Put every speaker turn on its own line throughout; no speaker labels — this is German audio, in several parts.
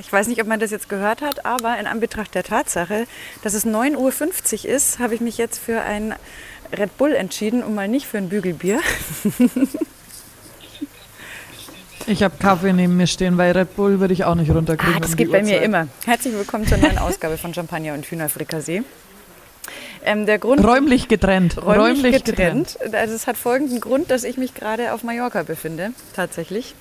ich weiß nicht, ob man das jetzt gehört hat, aber in Anbetracht der Tatsache, dass es 9.50 Uhr ist, habe ich mich jetzt für ein Red Bull entschieden und mal nicht für ein Bügelbier.
Ich habe Kaffee neben mir stehen, weil Red Bull würde ich auch nicht runterkriegen.
Ah, das geht bei mir immer. Herzlich willkommen zur neuen Ausgabe von Champagner und Hühnerfrikassee.
Ähm, der Grund, räumlich getrennt.
Räumlich, räumlich getrennt. getrennt. Also es hat folgenden Grund, dass ich mich gerade auf Mallorca befinde, tatsächlich.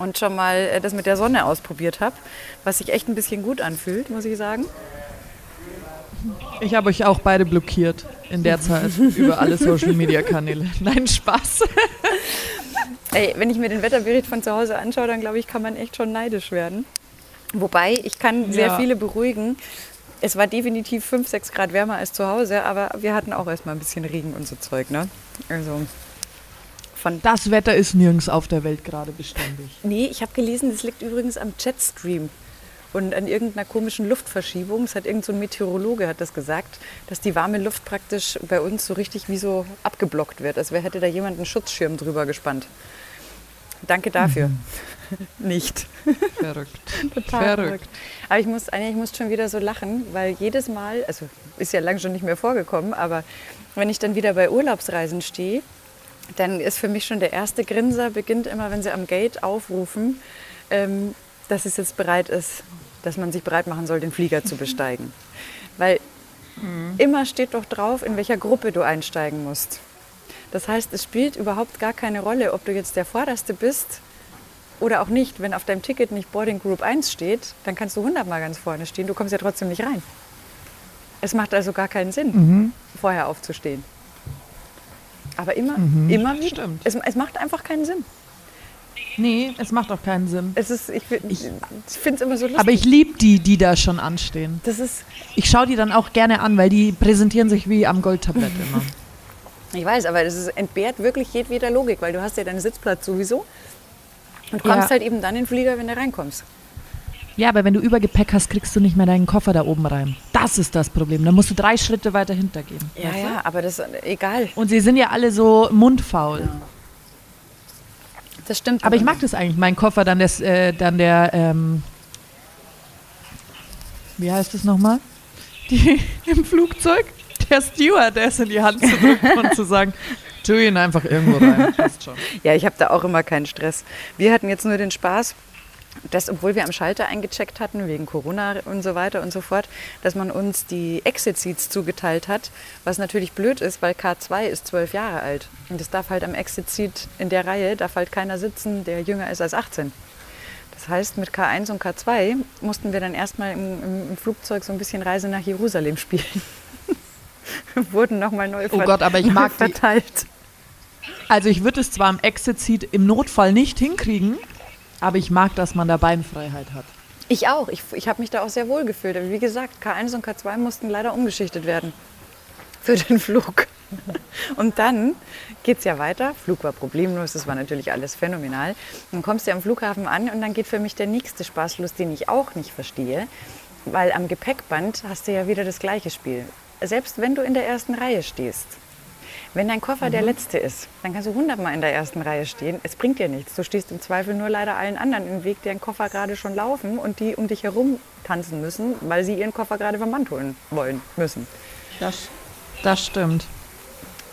Und schon mal äh, das mit der Sonne ausprobiert habe, was sich echt ein bisschen gut anfühlt, muss ich sagen.
Ich habe euch auch beide blockiert in der Zeit über alle Social Media Kanäle. Nein, Spaß.
Ey, wenn ich mir den Wetterbericht von zu Hause anschaue, dann glaube ich, kann man echt schon neidisch werden. Wobei, ich kann sehr ja. viele beruhigen. Es war definitiv 5, 6 Grad wärmer als zu Hause, aber wir hatten auch erstmal ein bisschen Regen und so Zeug. Ne? Also
von das Wetter ist nirgends auf der Welt gerade beständig.
Nee, ich habe gelesen, das liegt übrigens am Jetstream und an irgendeiner komischen Luftverschiebung. Es hat irgendein so Meteorologe hat das gesagt, dass die warme Luft praktisch bei uns so richtig wie so abgeblockt wird, als wäre hätte da jemand einen Schutzschirm drüber gespannt. Danke dafür. Mhm. Nicht.
Verrückt.
Total verrückt. verrückt. Aber ich muss, ich muss schon wieder so lachen, weil jedes Mal, also ist ja lange schon nicht mehr vorgekommen, aber wenn ich dann wieder bei Urlaubsreisen stehe, dann ist für mich schon der erste Grinser, beginnt immer, wenn sie am Gate aufrufen, ähm, dass es jetzt bereit ist, dass man sich bereit machen soll, den Flieger zu besteigen. Weil mhm. immer steht doch drauf, in welcher Gruppe du einsteigen musst. Das heißt, es spielt überhaupt gar keine Rolle, ob du jetzt der Vorderste bist oder auch nicht. Wenn auf deinem Ticket nicht Boarding Group 1 steht, dann kannst du hundertmal ganz vorne stehen. Du kommst ja trotzdem nicht rein. Es macht also gar keinen Sinn, mhm. vorher aufzustehen. Aber immer, mhm. immer wieder. Stimmt. Es, es macht einfach keinen Sinn.
Nee, es macht auch keinen Sinn.
Es ist, ich, ich finde es immer so lustig.
Aber ich liebe die, die da schon anstehen.
Das ist
ich schaue die dann auch gerne an, weil die präsentieren sich wie am Goldtablett immer.
Ich weiß, aber das ist, entbehrt wirklich jedweder Logik, weil du hast ja deinen Sitzplatz sowieso und kommst ja. halt eben dann in den Flieger, wenn du reinkommst.
Ja, aber wenn du Übergepäck hast, kriegst du nicht mehr deinen Koffer da oben rein. Das ist das Problem. Da musst du drei Schritte weiter hintergehen.
Ja, ja, aber das ist egal.
Und sie sind ja alle so mundfaul. Ja.
Das stimmt.
Aber ich mag das eigentlich. Mein Koffer, dann, des, äh, dann der, ähm, wie heißt es nochmal? Die im Flugzeug? der Stewardess in die Hand zu drücken und zu sagen, tu ihn einfach irgendwo rein. Passt schon.
Ja, ich habe da auch immer keinen Stress. Wir hatten jetzt nur den Spaß, dass, obwohl wir am Schalter eingecheckt hatten, wegen Corona und so weiter und so fort, dass man uns die Exit-Seats zugeteilt hat, was natürlich blöd ist, weil K2 ist zwölf Jahre alt. Und es darf halt am Exit-Seat in der Reihe, darf halt keiner sitzen, der jünger ist als 18. Das heißt, mit K1 und K2 mussten wir dann erstmal im, im Flugzeug so ein bisschen Reise nach Jerusalem spielen. wurden nochmal neu
oh Gott, aber ich mag verteilt. Die. Also ich würde es zwar am Exit-Seat im Notfall nicht hinkriegen, aber ich mag, dass man da Beinfreiheit hat.
Ich auch. Ich, ich habe mich da auch sehr wohl gefühlt. Aber wie gesagt, K1 und K2 mussten leider umgeschichtet werden für den Flug. Und dann geht es ja weiter. Flug war problemlos, das war natürlich alles phänomenal. Dann kommst du am Flughafen an und dann geht für mich der nächste Spaß los, den ich auch nicht verstehe. Weil am Gepäckband hast du ja wieder das gleiche Spiel selbst wenn du in der ersten Reihe stehst, wenn dein Koffer mhm. der letzte ist, dann kannst du hundertmal in der ersten Reihe stehen. Es bringt dir nichts. Du stehst im Zweifel nur leider allen anderen im Weg, deren Koffer gerade schon laufen und die um dich herum tanzen müssen, weil sie ihren Koffer gerade vom Band holen wollen müssen.
Das, das stimmt.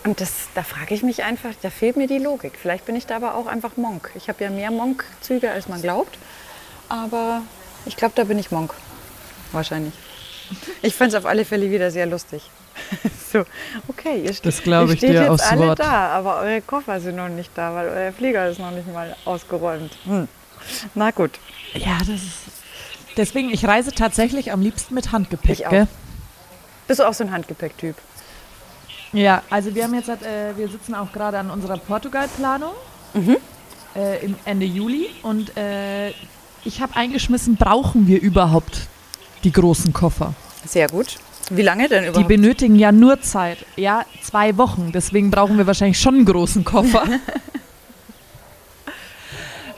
Und das, da frage ich mich einfach, da fehlt mir die Logik. Vielleicht bin ich da aber auch einfach Monk. Ich habe ja mehr Monk-Züge, als man glaubt. Aber ich glaube, da bin ich Monk. Wahrscheinlich. Ich fand es auf alle Fälle wieder sehr lustig. so, okay, ihr,
das ihr
steht jetzt alle
Wort.
da, aber eure Koffer sind noch nicht da, weil euer Flieger ist noch nicht mal ausgeräumt. Hm. Na gut.
Ja, das ist. Deswegen, ich reise tatsächlich am liebsten mit Handgepäck. Ich auch. Gell?
Bist du auch so ein Handgepäcktyp?
Ja, also wir haben jetzt, äh, wir sitzen auch gerade an unserer Portugal-Planung mhm. äh, im Ende Juli und äh, ich habe eingeschmissen, brauchen wir überhaupt die großen Koffer.
Sehr gut. Wie lange denn überhaupt?
Die benötigen ja nur Zeit. Ja, zwei Wochen. Deswegen brauchen wir wahrscheinlich schon einen großen Koffer.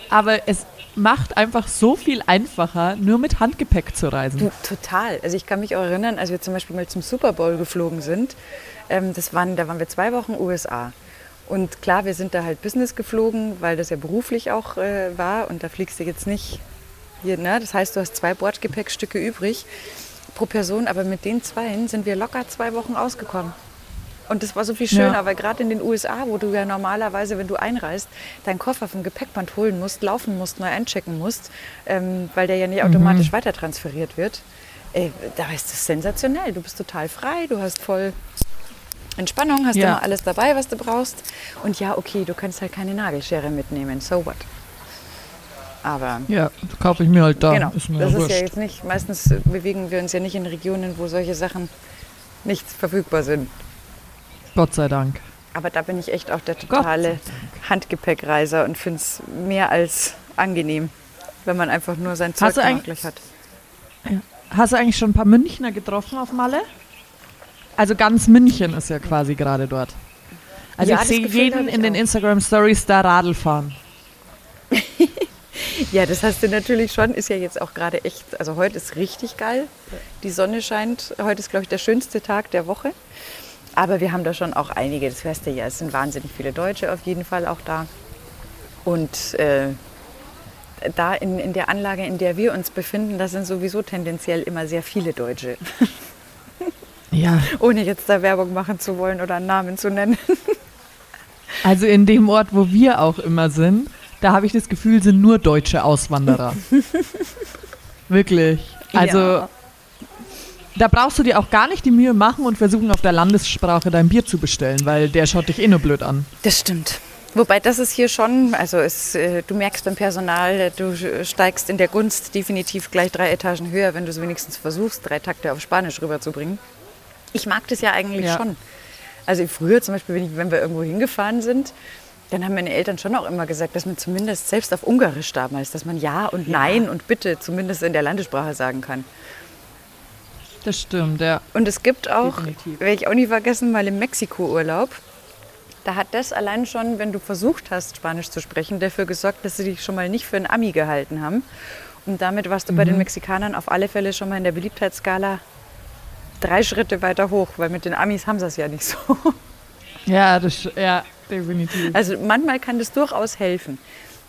Aber es macht einfach so viel einfacher, nur mit Handgepäck zu reisen. Du,
total. Also ich kann mich auch erinnern, als wir zum Beispiel mal zum Super Bowl geflogen sind, ähm, das waren, da waren wir zwei Wochen USA. Und klar, wir sind da halt Business geflogen, weil das ja beruflich auch äh, war. Und da fliegst du jetzt nicht Hier, ne? Das heißt, du hast zwei Bordgepäckstücke übrig pro Person, aber mit den zweien sind wir locker zwei Wochen ausgekommen. Und das war so viel schöner,
Ja.
weil gerade in den USA, wo du ja normalerweise, wenn du einreist, deinen Koffer vom Gepäckband holen musst, laufen musst, neu einchecken musst, ähm, weil der ja nicht automatisch weiter transferiert wird, äh, da ist das sensationell. Du bist total frei, du hast voll Entspannung, hast
Ja.
immer alles dabei, was du brauchst. Und ja, okay, du kannst halt keine Nagelschere mitnehmen, so what. Aber
Ja, kaufe ich mir halt da.
genau,
Ist
das ist
wurscht.
ja jetzt nicht, meistens bewegen wir uns ja nicht in Regionen, wo solche Sachen nicht verfügbar sind.
Gott sei Dank.
Aber da bin ich echt auch der totale Handgepäckreiser und finde es mehr als angenehm, wenn man einfach nur sein Zeug gleich hat.
Hast du eigentlich schon ein paar Münchner getroffen auf Malle? Also ganz München ist ja quasi gerade dort. Also
Ja,
ich sehe jeden in den. Instagram Stories da Radl fahren.
Ja, das hast du natürlich schon. Ist ja jetzt auch gerade echt, also heute ist richtig geil. Die Sonne scheint. Heute ist, glaube ich, der schönste Tag der Woche. Aber wir haben da schon auch einige, das weißt du ja, es sind wahnsinnig viele Deutsche auf jeden Fall auch da. Und äh, da in, in der Anlage, in der wir uns befinden, da sind sowieso tendenziell immer sehr viele Deutsche.
Ja,
Ohne jetzt da Werbung machen zu wollen oder einen Namen zu nennen.
also in dem Ort, wo wir auch immer sind, da habe ich das Gefühl, sind nur deutsche Auswanderer. Wirklich. Also
Ja.
da brauchst du dir auch gar nicht die Mühe machen und versuchen auf der Landessprache dein Bier zu bestellen, weil der schaut dich eh nur blöd an.
Das stimmt. Wobei das ist hier schon, also es, äh, du merkst beim Personal, äh, du steigst in der Gunst definitiv gleich drei Etagen höher, wenn du es wenigstens versuchst, drei Takte auf Spanisch rüberzubringen. Ich mag das ja eigentlich
Ja.
schon. Also früher zum Beispiel, wenn, ich, wenn wir irgendwo hingefahren sind, dann haben meine Eltern schon auch immer gesagt, dass man zumindest selbst auf Ungarisch damals, dass man Ja und Nein und Bitte zumindest in der Landessprache sagen kann.
Das stimmt, ja.
Und es gibt auch, werde ich auch nie vergessen, mal im Mexiko-Urlaub. Da hat das allein schon, wenn du versucht hast, Spanisch zu sprechen, dafür gesorgt, dass sie dich schon mal nicht für einen Ami gehalten haben. Und damit warst du bei den Mexikanern auf alle Fälle schon mal in der Beliebtheitsskala drei Schritte weiter hoch, weil mit den Amis haben sie es ja nicht so.
Ja, das, ja, definitiv.
Also manchmal kann das durchaus helfen.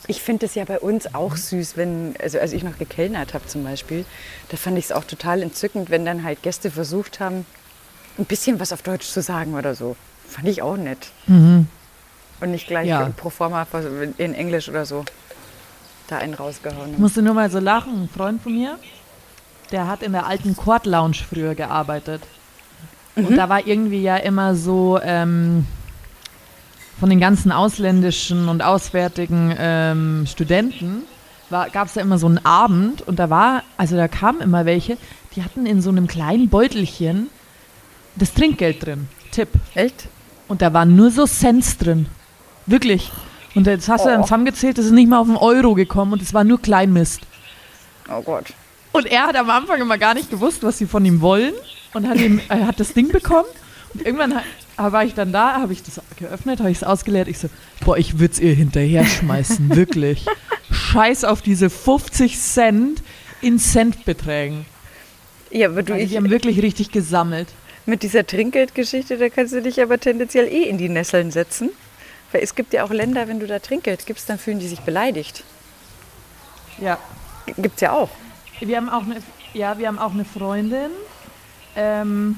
Ich finde es ja bei uns auch süß, wenn, also als ich noch gekellnert habe zum Beispiel, da fand ich es auch total entzückend, wenn dann halt Gäste versucht haben, ein bisschen was auf Deutsch zu sagen oder so. Fand ich auch nett. Und nicht gleich
Ja.
pro forma in Englisch oder so da einen rausgehauen
Ich musste nur mal so lachen. Ein Freund von mir, der hat in der alten Court Lounge früher gearbeitet. Und da war irgendwie ja immer so ähm, von den ganzen ausländischen und auswärtigen ähm, Studenten gab es da immer so einen Abend und da war, also da kamen immer welche, die hatten in so einem kleinen Beutelchen das Trinkgeld drin. Tipp.
Echt?
Und da waren nur so Cents drin. Wirklich. Und jetzt hast du dann
Oh.
zusammengezählt, das ist nicht mal auf einen Euro gekommen und es war nur Kleinmist.
Oh Gott.
Und er hat am Anfang immer gar nicht gewusst, was sie von ihm wollen und hat, ihm, er hat das Ding bekommen. Und irgendwann ha- war ich dann da, habe ich das geöffnet, habe ich es ausgeleert. Ich so, boah, ich würde es ihr hinterher schmeißen, wirklich. Scheiß auf diese 50 Cent in Centbeträgen.
Ja, aber du,
Also
ich,
die haben wirklich richtig gesammelt.
mit dieser Trinkgeldgeschichte, da kannst du dich aber tendenziell eh in die Nesseln setzen. Weil es gibt ja auch Länder, wenn du da Trinkgeld gibst, dann fühlen die sich beleidigt.
Ja.
Gibt es ja auch.
Wir haben auch eine, ja, wir haben auch eine Freundin, ähm,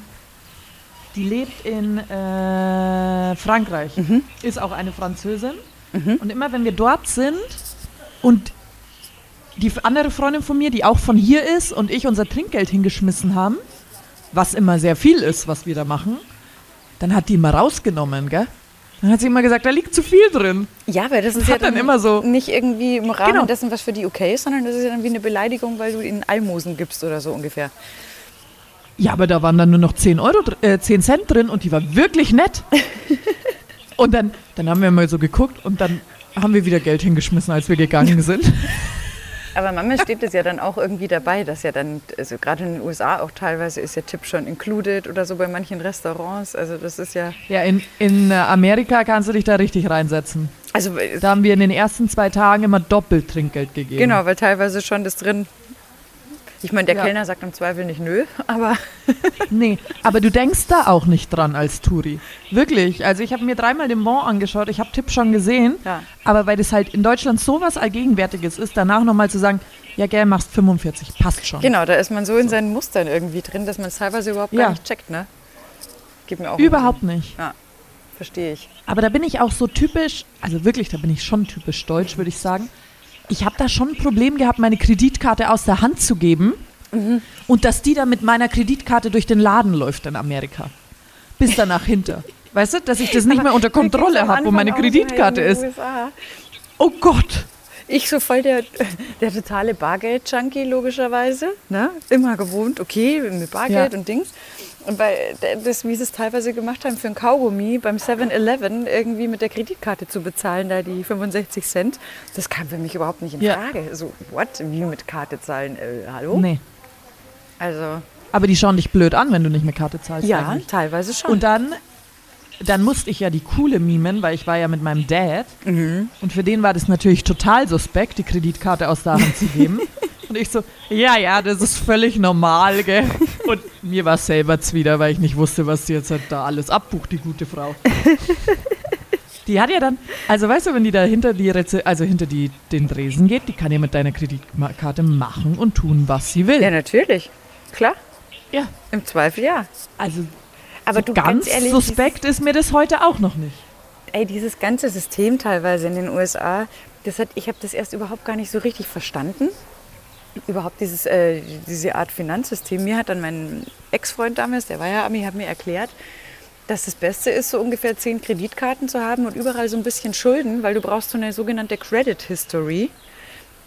die lebt in äh, Frankreich, ist auch eine Französin. Und immer wenn wir dort sind und die andere Freundin von mir, die auch von hier ist und ich unser Trinkgeld hingeschmissen haben, was immer sehr viel ist, was wir da machen, dann hat die immer rausgenommen, gell? Dann hat sie immer gesagt, da liegt zu viel drin.
Ja, weil das ist
hat
ja
dann immer so-
nicht irgendwie im Rahmen
Genau.
dessen, was für die okay ist, sondern das ist ja dann wie eine Beleidigung, weil du ihnen Almosen gibst oder so ungefähr.
Ja, aber da waren dann nur noch 10, Euro, äh, 10 Cent drin und die war wirklich nett. und dann, dann haben wir mal so geguckt und dann haben wir wieder Geld hingeschmissen, als wir gegangen sind.
Aber manchmal steht es ja dann auch irgendwie dabei, dass ja dann, also gerade in den USA auch teilweise ist der Tipp schon included oder so bei manchen Restaurants. Also das ist ja,
ja, in, in äh, Amerika kannst du dich da richtig reinsetzen.
also äh,
Da haben wir in den ersten zwei Tagen immer doppelt Trinkgeld gegeben.
genau, weil teilweise schon das drin. Ich meine, der
Ja.
Kellner sagt im Zweifel nicht nö, aber
Nee, aber du denkst da auch nicht dran als Touri. Wirklich. Also ich habe mir dreimal den Bon angeschaut, ich habe Tipp schon gesehen.
Ja.
Aber weil das halt in Deutschland sowas Allgegenwärtiges ist, danach nochmal zu sagen, ja, gell, machst 45, passt schon.
Genau, da ist man so in seinen Mustern irgendwie drin, dass man es teilweise überhaupt
Ja.
gar nicht checkt, ne? Gibt mir auch
Überhaupt nicht.
Ja, verstehe ich.
Aber da bin ich auch so typisch, also wirklich, da bin ich schon typisch deutsch, würde ich sagen. Ich habe da schon ein Problem gehabt, meine Kreditkarte aus der Hand zu geben und dass die dann mit meiner Kreditkarte durch den Laden läuft in Amerika. Bis danach hinter. Weißt du, dass ich das nicht
Aber
mehr unter Kontrolle habe, wo meine Kreditkarte ist. Oh Gott.
Ich so voll der, der totale Bargeld-Junkie, logischerweise. Ne? Immer gewohnt, okay, mit Bargeld
Ja.
und Dings. Und bei das, wie sie es teilweise gemacht haben für ein Kaugummi beim 7-Eleven irgendwie mit der Kreditkarte zu bezahlen, da die 65 Cent, das kam für mich überhaupt nicht in
Ja.
Frage. So, what? Wie mit Karte zahlen? Äh, hallo?
Nee.
Also,
Aber die schauen dich blöd an, wenn du nicht mit Karte zahlst.
ja,
eigentlich.
teilweise schon.
Und dann, dann musste ich ja die coole mimen, weil ich war ja mit meinem Dad.
Mhm.
Und für den war das natürlich total suspekt, die Kreditkarte aus der Hand zu geben. Und ich so, ja, ja, das ist völlig normal, gell? Und mir war es selber wieder, weil ich nicht wusste, was sie jetzt halt da alles abbucht, die gute Frau. Die hat ja dann, also weißt du, wenn die da hinter die Reze also hinter die, den Dresen geht, die kann ja mit deiner Kreditkarte machen und tun, was sie will.
ja, natürlich. Klar.
Ja.
Im Zweifel ja.
Also
Aber
so
du
ganz
ehrlich,
suspekt ist mir das heute auch noch nicht.
Ey, dieses ganze System teilweise in den USA, das hat, ich habe das erst überhaupt gar nicht so richtig verstanden. Überhaupt dieses, äh, diese Art Finanzsystem. Mir hat dann mein Ex-Freund damals, der war ja Ami, hat mir erklärt, dass das Beste ist, so ungefähr zehn Kreditkarten zu haben und überall so ein bisschen Schulden, weil du brauchst so eine sogenannte Credit History,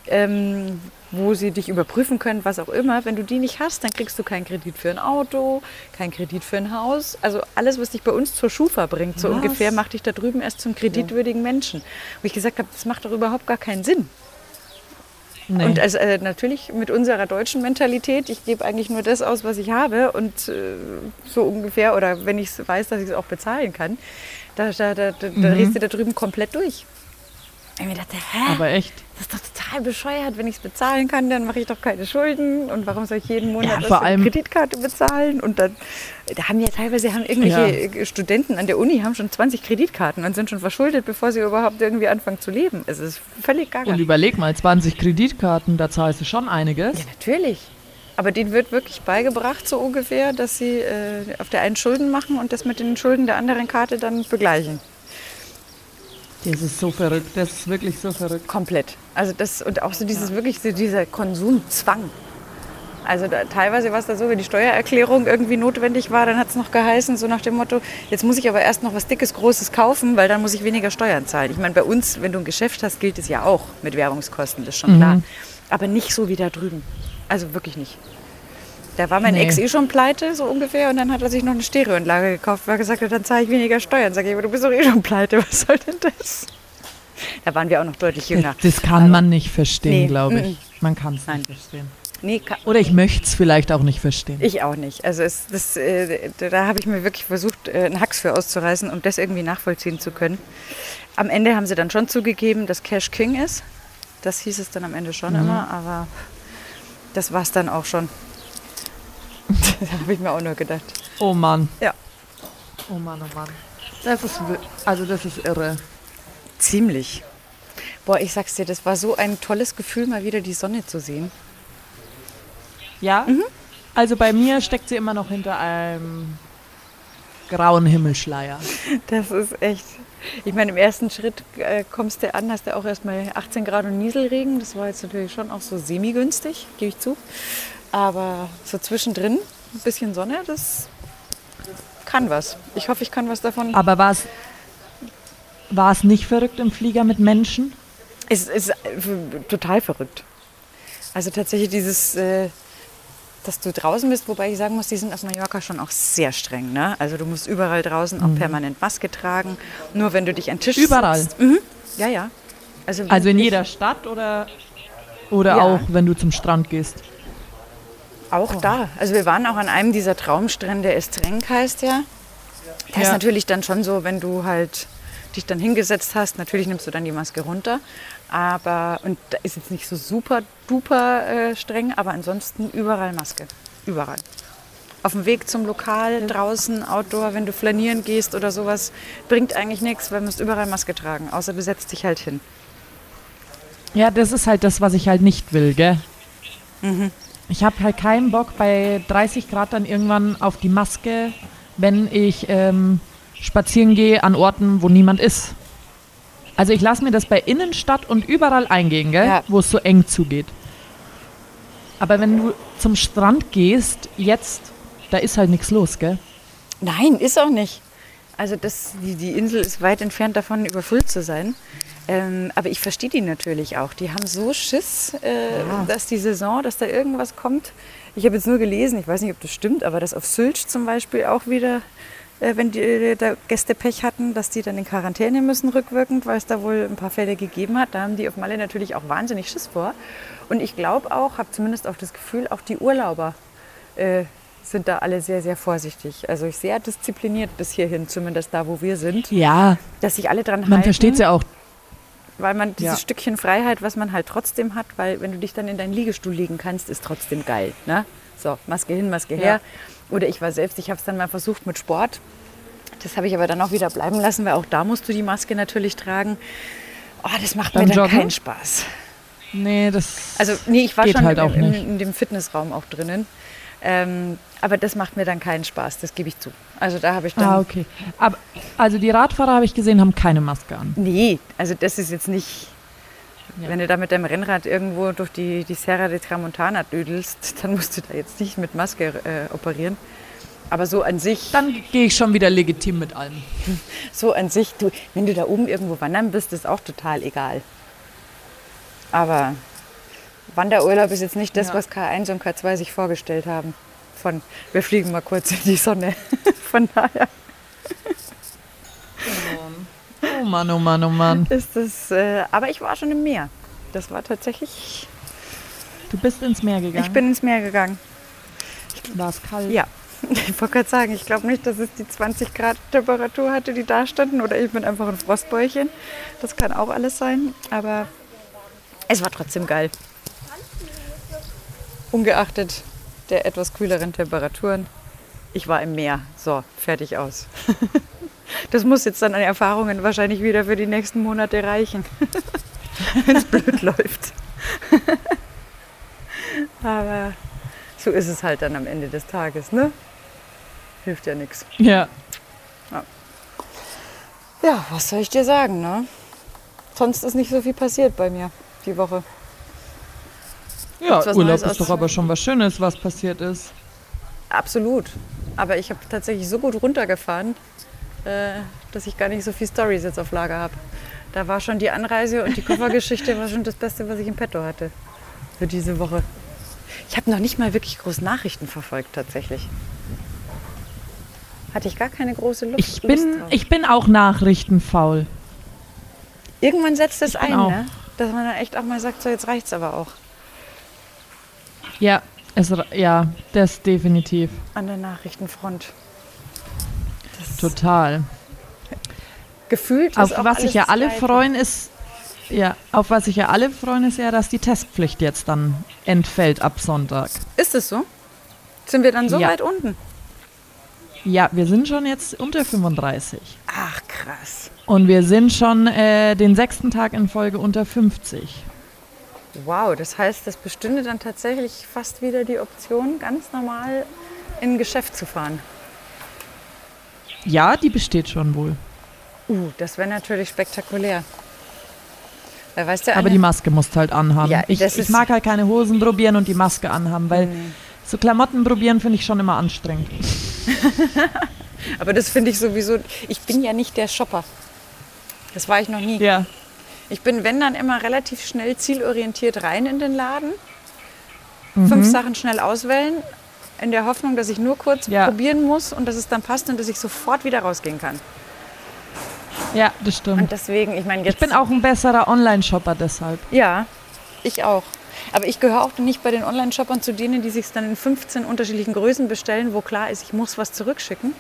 ähm, wo sie dich überprüfen können, was auch immer. Wenn du die nicht hast, dann kriegst du keinen Kredit für ein Auto, keinen Kredit für ein Haus. Also alles, was dich bei uns zur Schufa bringt, so
Was?
ungefähr, macht dich da drüben erst zum kreditwürdigen Menschen. Wo ich gesagt habe, das macht doch überhaupt gar keinen Sinn.
Nee.
Und also, äh, natürlich mit unserer deutschen Mentalität, ich gebe eigentlich nur das aus, was ich habe und äh, so ungefähr, oder wenn ich weiß, dass ich es auch bezahlen kann, da, da, da, da, da drehst du da drüben komplett durch. Und ich dachte, hä?
Aber echt.
Das ist doch total bescheuert. Wenn ich es bezahlen kann, dann mache ich doch keine Schulden. Und warum soll ich jeden Monat
Ja, vor allem-
Kreditkarte bezahlen? Und dann, da haben ja teilweise haben irgendwelche Studenten an der Uni haben schon 20 Kreditkarten und sind schon verschuldet, bevor sie überhaupt irgendwie anfangen zu leben. Es ist völlig gaga.
Und überleg mal, 20 Kreditkarten, da zahlst du schon einiges.
Ja, natürlich. Aber denen wird wirklich beigebracht, so ungefähr, dass sie äh, auf der einen Schulden machen und das mit den Schulden der anderen Karte dann begleichen.
Das ist so verrückt, das ist wirklich so verrückt.
Komplett. Also das und auch so dieses wirklich so dieser Konsumzwang. Also da, teilweise war es da so, wenn die Steuererklärung irgendwie notwendig war, dann hat es noch geheißen, so nach dem Motto, jetzt muss ich aber erst noch was Dickes, Großes kaufen, weil dann muss ich weniger Steuern zahlen. Ich meine, bei uns, wenn du ein Geschäft hast, gilt es ja auch mit Währungskosten, das ist schon klar. Aber nicht so wie da drüben. Also wirklich nicht. Da war mein
Nee.
Ex eh schon pleite, so ungefähr, und dann hat er sich noch eine Stereoanlage gekauft, weil er gesagt hat, dann zahle ich weniger Steuern. Sag ich, aber du bist doch eh schon pleite, was soll denn das? Da waren wir auch noch deutlich jünger.
Das kann man nicht verstehen,
Nee,
glaube ich. Man kann es nicht verstehen.
Nee,
Oder ich möchte es vielleicht auch nicht verstehen.
Ich auch nicht. Also es, das, äh, da habe ich mir wirklich versucht, äh, einen Hacks für auszureißen, um das irgendwie nachvollziehen zu können. Am Ende haben sie dann schon zugegeben, dass Cash King ist. Das hieß es dann am Ende schon immer, aber das war es dann auch schon. da habe ich mir auch nur gedacht.
Oh Mann.
Ja.
Oh Mann, oh Mann. Das ist, also das ist irre.
Ziemlich. Boah, ich sag's dir, das war so ein tolles Gefühl, mal wieder die Sonne zu sehen.
Ja? Also bei mir steckt sie immer noch hinter einem grauen Himmelschleier.
Das ist echt. Ich meine, im ersten Schritt äh, kommst du an, hast du auch erstmal 18 Grad und Nieselregen. Das war jetzt natürlich schon auch so semi-günstig, gebe ich zu. Aber so zwischendrin ein bisschen Sonne, das kann was. Ich hoffe, ich kann was davon.
Aber war es war es nicht verrückt im Flieger mit Menschen?
Es ist äh, total verrückt. Also tatsächlich dieses, äh, dass du draußen bist, wobei ich sagen muss, die sind auf Mallorca schon auch sehr streng. Ne? Also du musst überall draußen auch permanent Maske tragen. Nur wenn du dich an Tisch
Überall?
setzt. Mhm. Ja, ja. Also,
Also in jeder Stadt oder, oder
Ja.
auch, wenn du zum Strand gehst?
Auch da. Also wir waren auch an einem dieser Traumstrände, Estrenk heißt ja. Das ist
Ja.
natürlich dann schon so, wenn du halt dich dann hingesetzt hast, natürlich nimmst du dann die Maske runter. Aber, und da ist jetzt nicht so super duper äh, streng, aber ansonsten überall Maske. Überall. Auf dem Weg zum Lokal, draußen, Outdoor, wenn du flanieren gehst oder sowas, bringt eigentlich nichts, weil du musst überall Maske tragen, außer du setzt dich halt hin.
Ja, das ist halt das, was ich halt nicht will, gell? Ich habe halt keinen Bock bei 30 Grad dann irgendwann auf die Maske, wenn ich ähm, spazieren gehe an Orten, wo niemand ist. Also ich lasse mir das bei Innenstadt und überall eingehen?
Ja.
wo es so eng zugeht. Aber wenn du zum Strand gehst, jetzt, da ist halt nichts los, gell?
Nein, ist auch nicht. Also das, die, die Insel ist weit entfernt davon, überfüllt zu sein. Ähm, aber ich verstehe die natürlich auch. Die haben so Schiss, äh, dass die Saison, dass da irgendwas kommt. Ich habe jetzt nur gelesen, ich weiß nicht, ob das stimmt, aber dass auf Sylt zum Beispiel auch wieder, äh, wenn die äh, da Gäste Pech hatten, dass die dann in Quarantäne müssen rückwirkend, weil es da wohl ein paar Fälle gegeben hat. Da haben die auf Malle natürlich auch wahnsinnig Schiss vor. Und ich glaube auch, habe zumindest auch das Gefühl, auch die Urlauber äh, sind da alle sehr, sehr vorsichtig. Also sehr diszipliniert bis hierhin, zumindest da, wo wir sind,
Ja,
dass sich alle dran halten.
man versteht es ja auch.
Weil man dieses
Ja.
Stückchen Freiheit, was man halt trotzdem hat, weil wenn du dich dann in deinen Liegestuhl legen kannst, ist trotzdem geil. Ne? So, Maske hin, Maske her. Oder ich war selbst, ich habe es dann mal versucht mit Sport. Das habe ich aber dann auch wieder bleiben lassen, weil auch da musst du die Maske natürlich tragen. Oh, das macht
Beim
mir dann
Joggen?
keinen Spaß.
Nee, das.
Also nee, ich war schon
halt
im,
nicht.
in dem Fitnessraum auch drinnen. Ähm, aber das macht mir dann keinen Spaß, das gebe ich zu. Also da habe ich dann...
ah, okay. Aber, also die Radfahrer habe ich gesehen, haben keine Maske an.
Nee, also das ist jetzt nicht...
Ja.
Wenn du da mit deinem Rennrad irgendwo durch die, die Serra de Tramontana düdelst, dann musst du da jetzt nicht mit Maske äh, operieren. Aber so an sich,
Dann gehe ich schon wieder legitim mit allem.
so an sich, du, wenn du da oben irgendwo wandern bist, ist auch total egal. Aber Wanderurlaub ist jetzt nicht das,
Ja.
was K1 und K2 sich vorgestellt haben. Von, wir fliegen mal kurz in die Sonne. Von daher
Oh Mann, oh Mann, oh Mann.
ist es. Äh, aber ich war schon im Meer. Das war tatsächlich.
Du bist ins Meer gegangen.
Ich bin ins Meer gegangen.
War es kalt?
Ja. Ich wollte gerade sagen, ich glaube nicht, dass es die 20 Grad Temperatur hatte, die da standen. Oder ich bin einfach ein Frostbäuchchen. Das kann auch alles sein. Aber es war trotzdem geil. Ungeachtet der etwas kühleren Temperaturen. Ich war im Meer. So, fertig aus. Das muss jetzt dann an Erfahrungen wahrscheinlich wieder für die nächsten Monate reichen. Wenn es blöd läuft. Aber so ist es halt dann am Ende des Tages, ne? Hilft ja nichts.
Ja.
Ja, was soll ich dir sagen, ne? Sonst ist nicht so viel passiert bei mir die Woche.
Ja, Urlaub
Neues
ist doch aber schon was Schönes, was passiert ist.
Absolut. Aber ich habe tatsächlich so gut runtergefahren, äh, dass ich gar nicht so viel Stories jetzt auf Lager habe. Da war schon die Anreise und die Koffergeschichte war schon das Beste, was ich im Petto hatte für diese Woche. Ich habe noch nicht mal wirklich groß Nachrichten verfolgt tatsächlich. Hatte ich gar keine große Lust.
Ich
Lust
bin,
drauf.
ich bin auch nachrichtenfaul.
Irgendwann setzt es ein,
auch.
ne? dass man dann echt auch mal sagt, so jetzt reicht's aber auch
Ja, es, ja, das definitiv.
an der Nachrichtenfront. Das
Total.
gefühlt
Auf was sich ja alle freuen ist, ja, auf was sich ja alle freuen ist ja, dass die Testpflicht jetzt dann entfällt ab Sonntag.
Ist es so? Sind wir dann so
Ja.
weit unten?
Ja, wir sind schon jetzt unter 35.
Ach krass.
Und wir sind schon äh, den sechsten Tag in Folge unter 50.
Wow, das heißt, es bestünde dann tatsächlich fast wieder die Option, ganz normal in ein Geschäft zu fahren.
Ja, die besteht schon wohl.
Uh, das wäre natürlich spektakulär. Weil weißt du,
Aber die Maske musst halt anhaben.
Ja,
ich,
das
ich mag halt keine Hosen probieren und die Maske anhaben, weil so Klamotten probieren finde ich schon immer anstrengend.
aber das finde ich sowieso. Ich bin ja nicht der Shopper. Das war ich noch nie.
Ja.
Ich bin, wenn dann immer relativ schnell zielorientiert rein in den Laden.
Mhm.
Fünf Sachen schnell auswählen, in der Hoffnung, dass ich nur kurz
Ja.
probieren muss und dass es dann passt und dass ich sofort wieder rausgehen kann.
Ja, das stimmt.
Und deswegen, ich meine, jetzt.
Ich bin auch ein besserer Online-Shopper deshalb.
Ja, ich auch. Aber ich gehöre auch nicht bei den Online-Shoppern zu denen, die sich dann in 15 unterschiedlichen Größen bestellen, wo klar ist, ich muss was zurückschicken.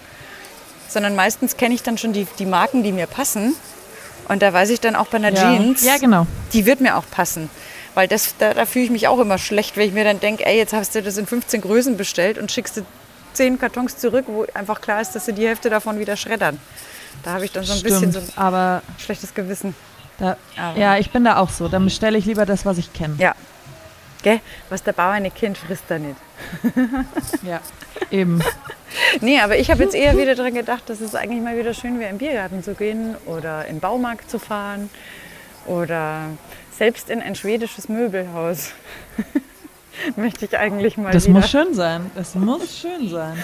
Sondern meistens kenne ich dann schon die, die Marken, die mir passen. Und da weiß ich dann auch bei einer
Ja.
Jeans,
Ja, genau.
die wird mir auch passen. Weil das, da, da fühle ich mich auch immer schlecht, wenn ich mir dann denke, ey, jetzt hast du das in 15 Größen bestellt und schickst du 10 Kartons zurück, wo einfach klar ist, dass sie die Hälfte davon wieder schreddern. Da habe ich dann so ein bisschen
Stimmt.
so ein
Aber
schlechtes Gewissen.
da, ja, ich bin da auch so. Dann bestelle ich lieber das, was ich kenne.
Ja. Gell? Was der Bauer nicht kennt, frisst er nicht.
Ja, eben.
Nee, aber ich habe jetzt eher wieder daran gedacht, dass es eigentlich mal wieder schön wäre, im Biergarten zu gehen oder in den Baumarkt zu fahren oder selbst in ein schwedisches Möbelhaus. Möchte ich eigentlich mal
Das
wieder.
muss schön sein. Das muss schön sein.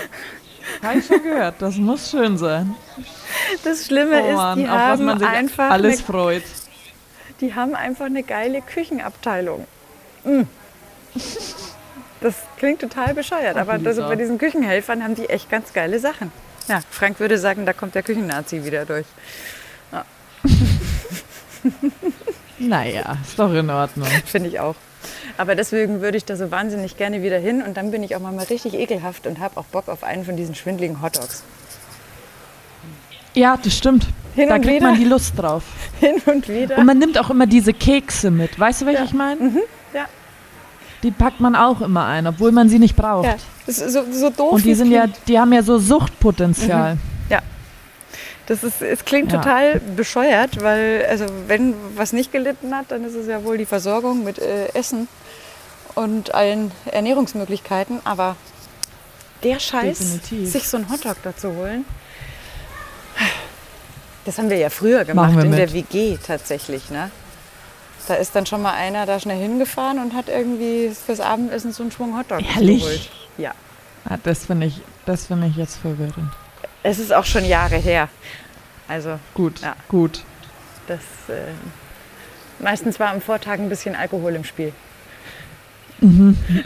Habe ich schon gehört. Das muss schön sein.
das Schlimme
Oh
ist,
Mann,
die
auf was
haben,
man sich
einfach
alles
eine,
freut.
die haben einfach eine geile Küchenabteilung. Mm. Das klingt total bescheuert, aber
Lisa.
bei diesen Küchenhelfern haben die echt ganz geile Sachen. Ja, Frank würde sagen, da kommt der Küchennazi wieder durch.
Naja, ist doch in Ordnung.
Finde ich auch. Aber deswegen würde ich da so wahnsinnig gerne wieder hin und dann bin ich auch mal richtig ekelhaft und habe auch Bock auf einen von diesen schwindeligen Hotdogs.
Ja, das stimmt.
Hin
da kriegt
wieder.
man die Lust drauf.
Hin und wieder.
Und man nimmt auch immer diese Kekse mit. Weißt du, welche
Ja.
ich meine?
ja,
Die packt man auch immer ein, obwohl man sie nicht braucht.
ja. Das ist so, so doof.
Und die sind ja, die haben ja so Suchtpotenzial.
Das ist, es klingt total bescheuert, weil also wenn was nicht gelitten hat, dann ist es ja wohl die Versorgung mit äh, Essen und allen Ernährungsmöglichkeiten. Aber der Scheiß,
Definitiv.
sich so einen Hotdog dazu holen, das haben wir ja früher gemacht in
mit.
der WG tatsächlich. Ne? Da ist dann schon mal einer da schnell hingefahren und hat irgendwie fürs Abendessen so einen Schwung Hotdog
Ehrlich?
geholt. Ja.
Ja, das finde ich, das finde ich jetzt verwirrend.
Es ist auch schon Jahre her. Also
Gut,
Ja.
gut.
Das, äh, meistens war am Vortag ein bisschen Alkohol im Spiel.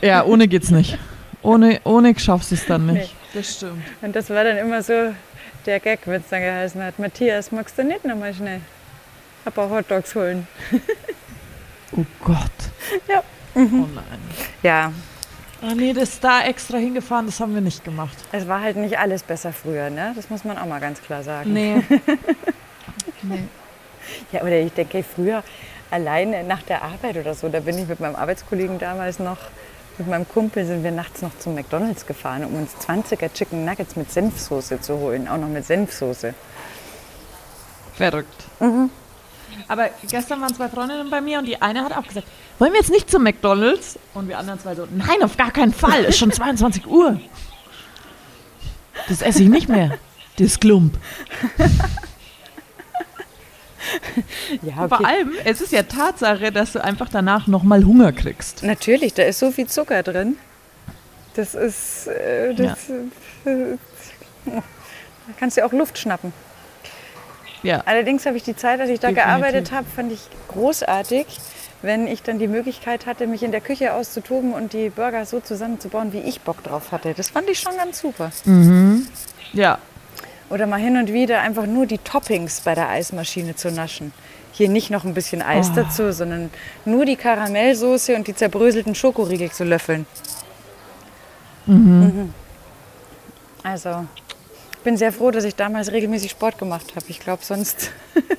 Ja, ohne geht's nicht. Ohne, ohne schaffst du es dann nicht. Das stimmt.
Und das war dann immer so der Gag, wenn es dann geheißen hat, Matthias, magst du nicht nochmal schnell ein paar Hotdogs holen?
Oh Gott.
Ja.
Oh nein.
Ja,
Ah nee, das ist da extra hingefahren, das haben wir nicht gemacht.
es war halt nicht alles besser früher, ne? Das muss man auch mal ganz klar sagen.
Nee. nee.
Ja, oder ich denke, früher alleine nach der Arbeit oder so, da bin ich mit meinem Arbeitskollegen damals noch, mit meinem Kumpel sind wir nachts noch zum McDonalds gefahren, um uns 20er Chicken Nuggets mit Senfsoße zu holen. Auch noch mit Senfsoße.
Verrückt. Aber gestern waren zwei Freundinnen bei mir und die eine hat auch gesagt, wollen wir jetzt nicht zum McDonalds? Und wir anderen zwei so, nein, auf gar keinen Fall, ist schon 22 Uhr. Das esse ich nicht mehr. Das Klump.
Ja,
Vor allem, es ist ja Tatsache, dass du einfach danach nochmal Hunger kriegst.
Natürlich, da ist so viel Zucker drin. Das ist. Äh, das, äh, da kannst du auch Luft schnappen.
Ja.
Allerdings habe ich die Zeit, als ich da
Definitiv.
gearbeitet habe, fand ich großartig, wenn ich dann die Möglichkeit hatte, mich in der Küche auszutoben und die Burger so zusammenzubauen, wie ich Bock drauf hatte. Das fand ich schon ganz super.
Ja.
Oder mal hin und wieder einfach nur die Toppings bei der Eismaschine zu naschen. Hier nicht noch ein bisschen Eis
Oh.
dazu, sondern nur die Karamellsoße und die zerbröselten Schokoriegel zu löffeln. Mhm. Also, ich bin sehr froh, dass ich damals regelmäßig Sport gemacht habe. Ich glaube, sonst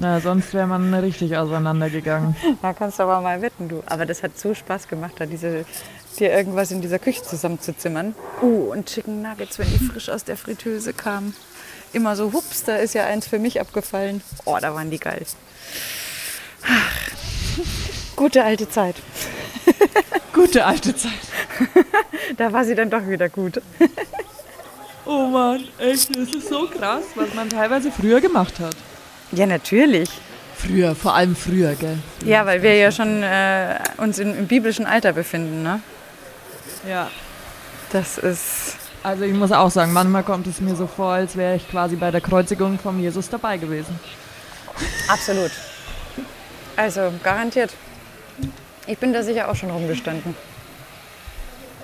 Na, sonst wäre man richtig auseinandergegangen.
Da kannst du aber mal wetten, du. Aber das hat so Spaß gemacht, da diese, dir irgendwas in dieser Küche zusammenzuzimmern. Uh, und Chicken Nuggets, wenn die frisch aus der Fritteuse kamen. Immer so, hups, da ist ja eins für mich abgefallen. Oh, da waren die geil. Ach, gute alte Zeit.
Gute alte Zeit.
Da war sie dann doch wieder gut.
Oh Mann, echt, das ist so krass, was man teilweise früher gemacht hat.
Ja, natürlich.
Früher, vor allem früher, gell?
Ja, weil wir ja schon äh, uns im, im biblischen Alter befinden, ne?
Ja.
Das ist...
Also ich muss auch sagen, manchmal kommt es mir so vor, als wäre ich quasi bei der Kreuzigung von Jesus dabei gewesen.
Absolut. Also, garantiert. Ich bin da sicher auch schon rumgestanden.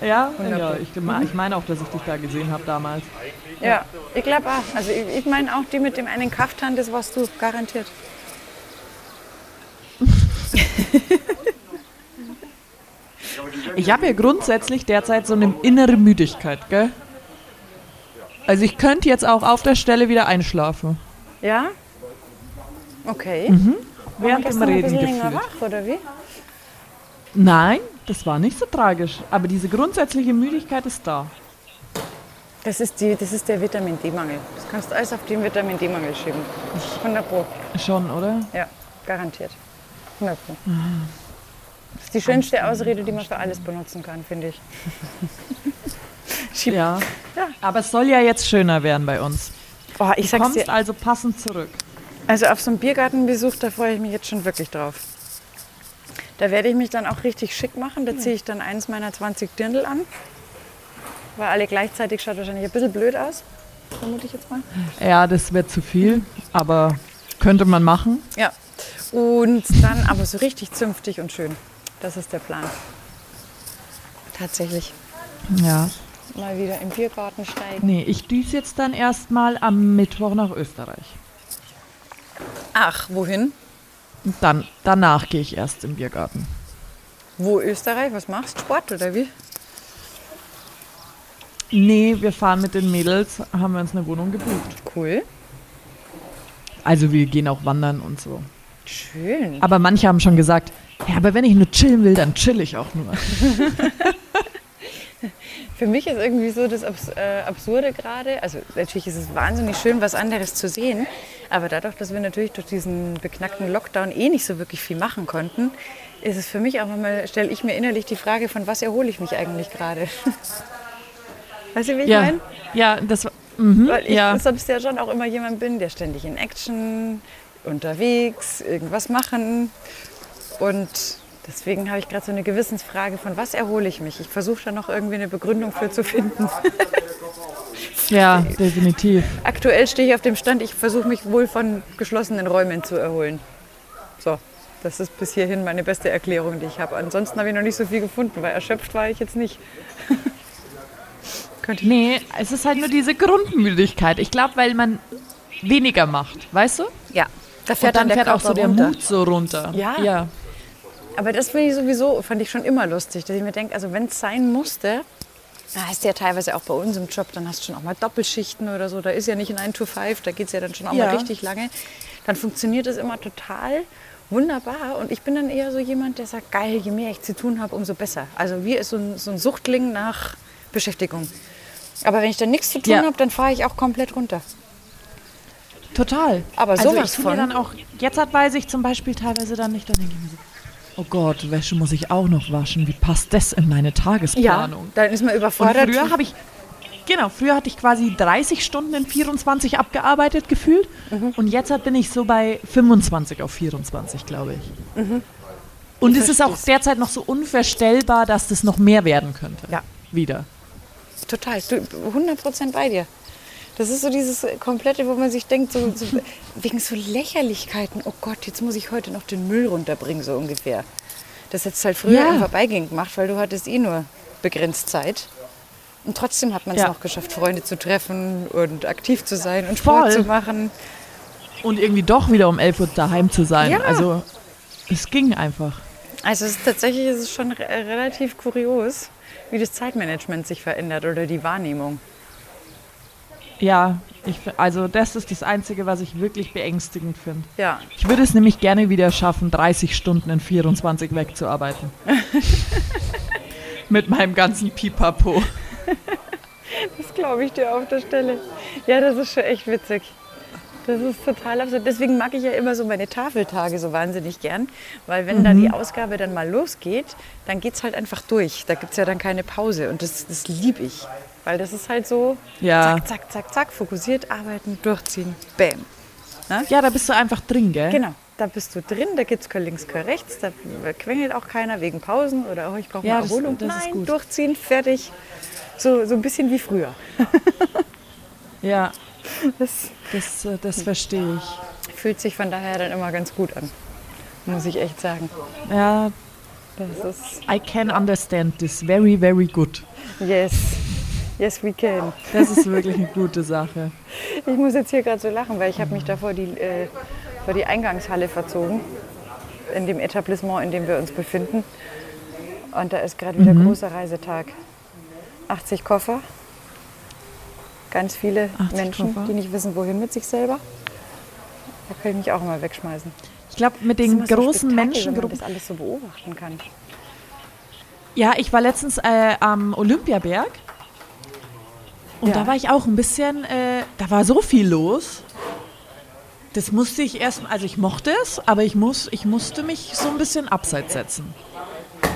Ja,
100
ja ich, ich meine auch, dass ich dich da gesehen habe damals.
Ja, ich glaube auch. Also ich, ich meine auch die mit dem einen Kaftan, das warst du, garantiert.
Ich habe ja grundsätzlich derzeit so eine innere Müdigkeit, gell? Also ich könnte jetzt auch auf der Stelle wieder einschlafen.
Ja? Okay.
Während dem
gestern ein
Reden
bisschen länger wach, oder wie?
Nein, das war nicht so tragisch. Aber diese grundsätzliche Müdigkeit ist da.
Das ist, die, das ist der Vitamin D-Mangel. Das kannst du alles auf den Vitamin D-Mangel schieben. 100 Pro.
Schon, oder?
Ja, garantiert. 100 Pro. Das ist die schönste Ausrede, die man für alles benutzen kann, finde ich.
ja. ja. Aber es soll ja jetzt schöner werden bei uns.
Oh, ich
du kommst dir, also passend zurück.
Also auf so einen Biergartenbesuch, da freue ich mich jetzt schon wirklich drauf. Da werde ich mich dann auch richtig schick machen. Da ziehe ich dann eins meiner 20 Dirndl an. Weil alle gleichzeitig schaut wahrscheinlich ein bisschen blöd aus. Vermute ich jetzt mal.
Ja, das wird zu viel, aber könnte man machen.
Ja. Und dann aber so richtig zünftig und schön. Das ist der Plan. Tatsächlich.
Ja.
Mal wieder im Biergarten steigen.
Nee, ich düse jetzt dann erstmal am Mittwoch nach Österreich.
Ach, wohin?
Dann, danach gehe ich erst im Biergarten.
Wo Österreich? Was machst du? Sport oder wie?
Nee, wir fahren mit den Mädels, haben wir uns eine Wohnung gebucht.
Cool.
Also wir gehen auch wandern und so.
Schön.
Aber manche haben schon gesagt, ja, aber wenn ich nur chillen will, dann chill ich auch nur.
Für mich ist irgendwie so das Abs äh, Absurde gerade, also natürlich ist es wahnsinnig schön, was anderes zu sehen, aber dadurch, dass wir natürlich durch diesen beknackten Lockdown eh nicht so wirklich viel machen konnten, ist es für mich auch nochmal, stelle ich mir innerlich die Frage, von was erhole ich mich eigentlich gerade? weißt du, wie ich
ja.
meine?
Ja, das mhm,
Weil ich
ja.
sonst ja schon auch immer jemand bin, der ständig in Action, unterwegs, irgendwas machen und Deswegen habe ich gerade so eine Gewissensfrage, von was erhole ich mich? Ich versuche da noch irgendwie eine Begründung für zu finden.
ja, definitiv.
Aktuell stehe ich auf dem Stand, ich versuche mich wohl von geschlossenen Räumen zu erholen. So, das ist bis hierhin meine beste Erklärung, die ich habe. Ansonsten habe ich noch nicht so viel gefunden, weil erschöpft war ich jetzt nicht.
Könnte nee, es ist halt nur diese Grundmüdigkeit. Ich glaube, weil man weniger macht, weißt du?
Ja,
da fährt Und dann, dann fährt auch so der Mut so runter.
Ja. ja. Aber das finde ich sowieso, fand ich schon immer lustig, dass ich mir denke, also wenn es sein musste, da du ja teilweise auch bei uns im Job, dann hast du schon auch mal Doppelschichten oder so, da ist ja nicht ein 9 to 5, da geht es ja dann schon auch ja. mal richtig lange. Dann funktioniert es immer total wunderbar und ich bin dann eher so jemand, der sagt, geil, je mehr ich zu tun habe, umso besser. Also wie ist so ein, so ein Suchtling nach Beschäftigung. Aber wenn ich dann nichts zu tun ja. habe, dann fahre ich auch komplett runter.
Total.
Aber sowas also ich von.
dann auch, jetzt weiß ich zum Beispiel teilweise dann nicht, dann denke ich mir so, Oh Gott, Wäsche muss ich auch noch waschen. Wie passt das in meine Tagesplanung?
Ja, dann ist man überfordert.
Und früher habe ich, genau, früher hatte ich quasi 30 Stunden in 24 abgearbeitet gefühlt. Mhm. Und jetzt bin ich so bei 25 auf 24, glaube ich. Mhm. Und ich es ist auch derzeit noch so unvorstellbar, dass das noch mehr werden könnte.
Ja.
Wieder.
Total. Du, 100% bei dir. Das ist so dieses komplette, wo man sich denkt, so, so, wegen so Lächerlichkeiten, oh Gott, jetzt muss ich heute noch den Müll runterbringen, so ungefähr. Das hättest du halt früher ja. im Vorbeigehen gemacht, weil du hattest eh nur begrenzt Zeit. Und trotzdem hat man es ja. noch geschafft, Freunde zu treffen und aktiv zu sein und Sport Voll. zu machen.
Und irgendwie doch wieder um 11 Uhr daheim zu sein. Ja. Also es ging einfach.
Also es ist tatsächlich ist es schon relativ kurios, wie das Zeitmanagement sich verändert oder die Wahrnehmung.
Ja, ich, also das ist das Einzige, was ich wirklich beängstigend finde.
Ja.
Ich würde es nämlich gerne wieder schaffen, 30 Stunden in 24 wegzuarbeiten. Mit meinem ganzen Pipapo.
Das glaube ich dir auf der Stelle. Ja, das ist schon echt witzig. Das ist total absurd. Deswegen mag ich ja immer so meine Tafeltage so wahnsinnig gern, weil wenn mhm. da die Ausgabe dann mal losgeht, dann geht es halt einfach durch. Da gibt es ja dann keine Pause und das, das liebe ich. Weil das ist halt so,
ja.
zack, zack, zack, zack, fokussiert, arbeiten, durchziehen, bam.
Na? Ja, da bist du einfach drin, gell?
Genau, da bist du drin, da gibt es kein links, kein rechts, da quengelt auch keiner wegen Pausen oder oh, ich brauche ja, eine Erholung. Das, das Nein, durchziehen, fertig. So, so ein bisschen wie früher.
ja, das, das, äh, das verstehe ich.
Fühlt sich von daher dann immer ganz gut an, muss ich echt sagen.
Ja, das ist. I can understand this very, very good.
Yes. Yes, we can.
Das ist wirklich eine gute Sache.
Ich muss jetzt hier gerade so lachen, weil ich habe mich da vor die, äh, vor die Eingangshalle verzogen, in dem Etablissement, in dem wir uns befinden. Und da ist gerade wieder mhm. großer Reisetag. 80 Koffer, ganz viele Menschen, Koffer. die nicht wissen, wohin mit sich selber. Da kann ich mich auch immer wegschmeißen.
Ich glaube, mit den großen so Menschengruppen.
Wenn man das alles so beobachten kann.
Ja, ich war letztens äh, am Olympiaberg und ja. da war ich auch ein bisschen, äh, da war so viel los. Das musste ich erst, also ich mochte es, aber ich, muss, ich musste mich so ein bisschen abseits setzen.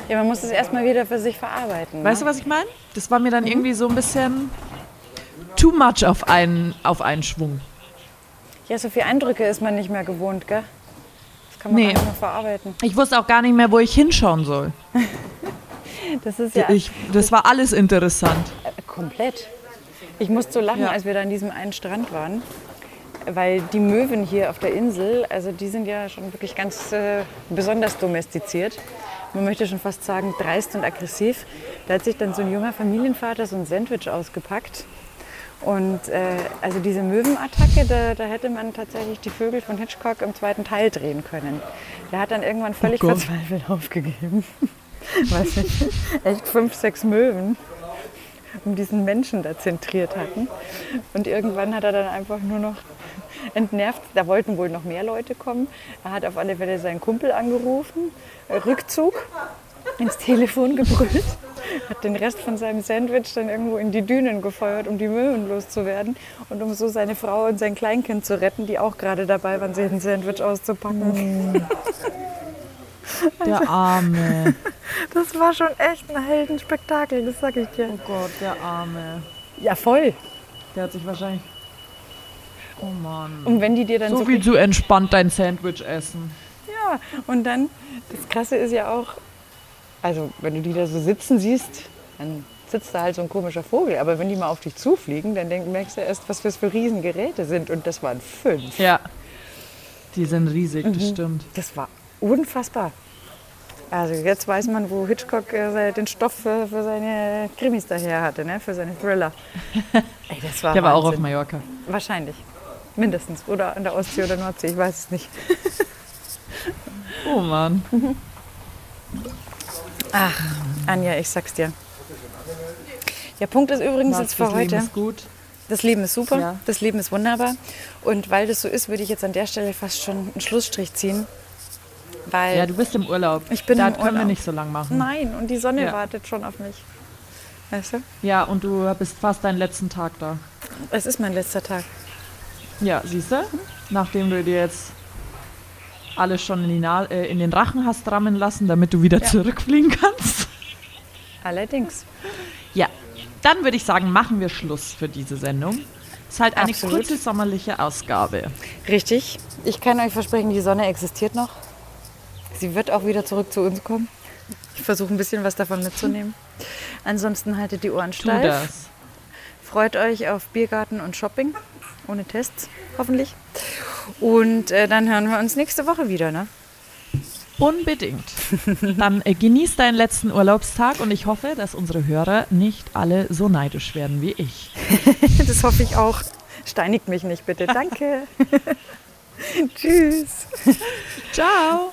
Ja, man muss es erstmal wieder für sich verarbeiten.
Weißt
ne?
du, was ich meine? Das war mir dann irgendwie so ein bisschen too much auf einen, auf einen Schwung.
Ja, so viele Eindrücke ist man nicht mehr gewohnt, gell? Das kann man
Nee.
gar nicht mehr verarbeiten.
Ich wusste auch gar nicht mehr, wo ich hinschauen soll.
Das ist ja
Ich, das war alles interessant.
äh, komplett. Ich musste so lachen,
Ja.
als wir da an diesem einen Strand waren. Weil die Möwen hier auf der Insel, also die sind ja schon wirklich ganz äh, besonders domestiziert. Man möchte schon fast sagen, dreist und aggressiv. Da hat sich dann so ein junger Familienvater so ein Sandwich ausgepackt. Und äh, also diese Möwenattacke, da, da hätte man tatsächlich die Vögel von Hitchcock im zweiten Teil drehen können. Der hat dann irgendwann völlig
Gott.
verzweifelt aufgegeben. Weiß nicht, echt fünf, sechs Möwen um diesen Menschen da zentriert hatten. Und irgendwann hat er dann einfach nur noch entnervt, da wollten wohl noch mehr Leute kommen. Er hat auf alle Fälle seinen Kumpel angerufen, äh, Rückzug, ins Telefon gebrüllt, hat den Rest von seinem Sandwich dann irgendwo in die Dünen gefeuert, um die Möwen loszuwerden und um so seine Frau und sein Kleinkind zu retten, die auch gerade dabei waren, sich ein Sandwich auszupacken.
Der Arme.
Das war schon echt ein Heldenspektakel, das sag ich dir.
Oh Gott, der Arme.
Ja, voll.
Der hat sich wahrscheinlich. Oh Mann.
Und wenn die dir dann
So
so
viel zu entspannt dein Sandwich essen.
Ja, und dann, das Krasse ist ja auch, also wenn du die da so sitzen siehst, dann sitzt da halt so ein komischer Vogel. Aber wenn die mal auf dich zufliegen, dann denk, merkst du erst, was das für Riesengeräte sind. Und das waren fünf.
Ja. Die sind riesig, das stimmt.
Das war unfassbar. Also jetzt weiß man, wo Hitchcock äh, den Stoff für, für seine Krimis daher hatte, ne? für seine Thriller. Ey, das war
Der war auch auf. Mallorca.
Wahrscheinlich. Mindestens. Oder an der Ostsee oder Nordsee, ich weiß es nicht.
Oh Mann.
Ach, Anja, ich sag's dir. Der Punkt ist übrigens
Was,
jetzt für
das Leben
heute.
ist gut.
Das Leben ist super,
Ja.
das Leben ist wunderbar. Und weil das so ist, würde ich jetzt an der Stelle fast schon einen Schlussstrich ziehen. Weil
Ja, du bist im Urlaub.
Ich bin
da
im
können wir
Urlaub.
nicht so lang machen.
Nein, und die Sonne
Ja.
wartet schon auf mich. Weißt du?
Ja, und du bist fast deinen letzten Tag da.
Es ist mein letzter Tag.
Ja, siehst du? Nachdem du dir jetzt alles schon in, äh, in den Rachen hast rammen lassen, damit du wieder
Ja.
zurückfliegen kannst.
Allerdings.
Ja, dann würde ich sagen, machen wir Schluss für diese Sendung. Ist halt eine
Absolut.
kurze sommerliche Ausgabe.
Richtig. Ich kann euch versprechen, die Sonne existiert noch. Sie wird auch wieder zurück zu uns kommen. Ich versuche ein bisschen was davon mitzunehmen. Ansonsten haltet die Ohren
Tu
steif.
das.
Freut euch auf Biergarten und Shopping. Ohne Tests, hoffentlich. Und äh, dann hören wir uns nächste Woche wieder, ne?
Unbedingt. Dann äh, genieß deinen letzten Urlaubstag und ich hoffe, dass unsere Hörer nicht alle so neidisch werden wie ich.
Das hoffe ich auch. Steinigt mich nicht, bitte. Danke. Tschüss.
Ciao.